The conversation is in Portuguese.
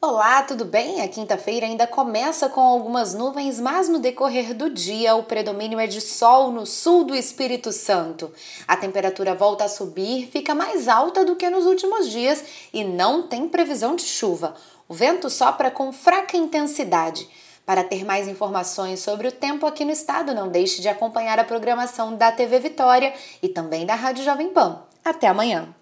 Olá, tudo bem? A quinta-feira ainda começa com algumas nuvens, mas no decorrer do dia o predomínio é de sol no sul do Espírito Santo. A temperatura volta a subir, fica mais alta do que nos últimos dias e não tem previsão de chuva. O vento sopra com fraca intensidade. Para ter mais informações sobre o tempo aqui no estado, não deixe de acompanhar a programação da TV Vitória e também da Rádio Jovem Pan. Até amanhã!